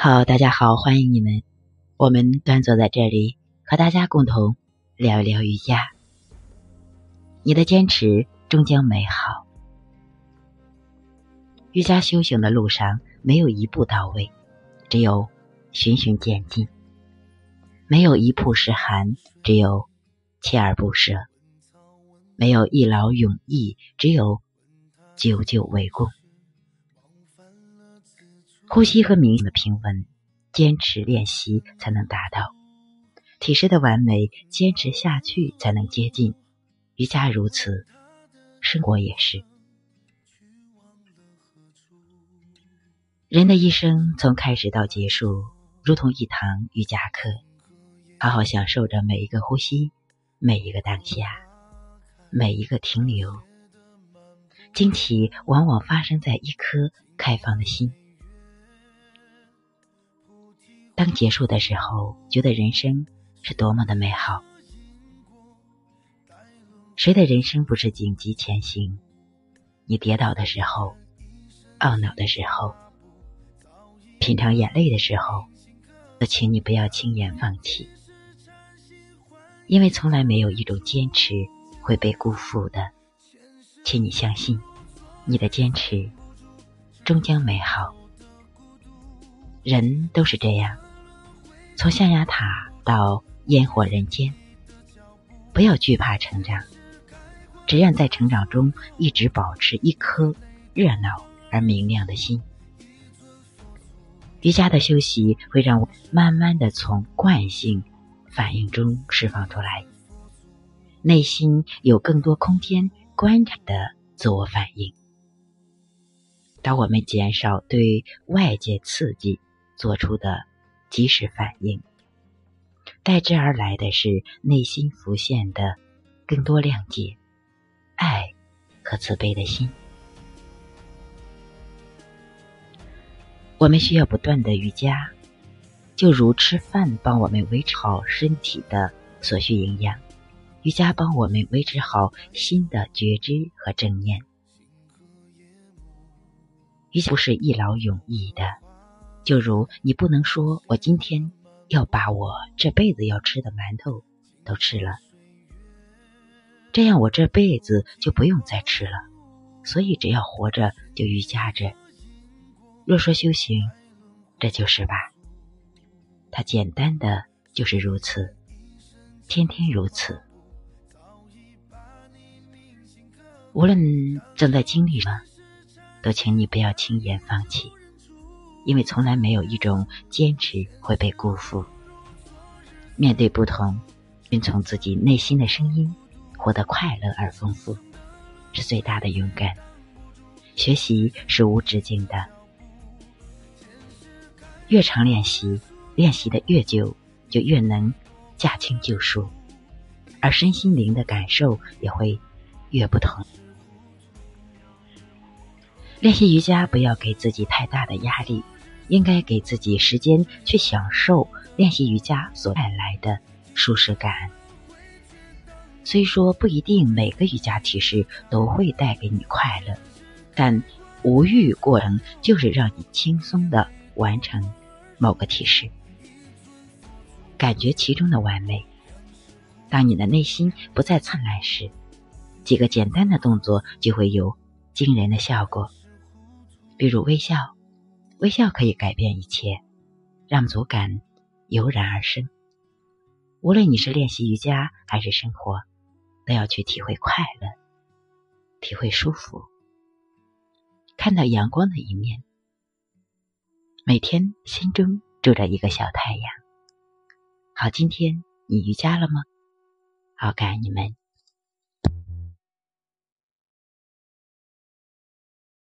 好，大家好，欢迎你们。我们端坐在这里，和大家共同聊一聊瑜伽。你的坚持终将美好。瑜伽修行的路上，没有一步到位，只有循序渐进；没有一曝十寒，只有锲而不舍；没有一劳永逸，只有久久为功。呼吸和冥想的平稳，坚持练习才能达到；体式的完美，坚持下去才能接近。瑜伽如此，生活也是。人的一生从开始到结束，如同一堂瑜伽课，好好享受着每一个呼吸，每一个当下，每一个停留。惊奇往往发生在一颗开放的心。当结束的时候，觉得人生是多么的美好。谁的人生不是荆棘前行？你跌倒的时候，懊恼的时候，品尝眼泪的时候，那请你不要轻言放弃，因为从来没有一种坚持会被辜负的。请你相信，你的坚持终将美好。人都是这样。从象牙塔到烟火人间，不要惧怕成长，只愿在成长中一直保持一颗热闹而明亮的心。瑜伽的休息会让我慢慢的从惯性反应中释放出来，内心有更多空间观察的自我反应。当我们减少对外界刺激做出的。及时反应，代之而来的是内心浮现的更多谅解、爱和慈悲的心。我们需要不断的瑜伽，就如吃饭帮我们维持好身体的所需营养，瑜伽帮我们维持好心的觉知和正念。瑜伽不是一劳永逸的。就如你不能说我今天要把我这辈子要吃的馒头都吃了，这样我这辈子就不用再吃了。所以只要活着就瑜伽着。若说修行，这就是吧。它简单的就是如此，天天如此。无论正在经历什么，都请你不要轻言放弃。因为从来没有一种坚持会被辜负。面对不同，遵从自己内心的声音，活得快乐而丰富，是最大的勇敢。学习是无止境的，越常练习，练习的越久，就越能驾轻就熟，而身心灵的感受也会越不同。练习瑜伽，不要给自己太大的压力。应该给自己时间去享受练习瑜伽所带来的舒适感。虽说不一定每个瑜伽体式都会带给你快乐，但无欲过程就是让你轻松的完成某个体式，感觉其中的完美。当你的内心不再灿烂时，几个简单的动作就会有惊人的效果，比如微笑。微笑可以改变一切，让足感油然而生。无论你是练习瑜伽还是生活，都要去体会快乐，体会舒服，看到阳光的一面。每天心中住着一个小太阳。好，今天你瑜伽了吗？好，感恩你们。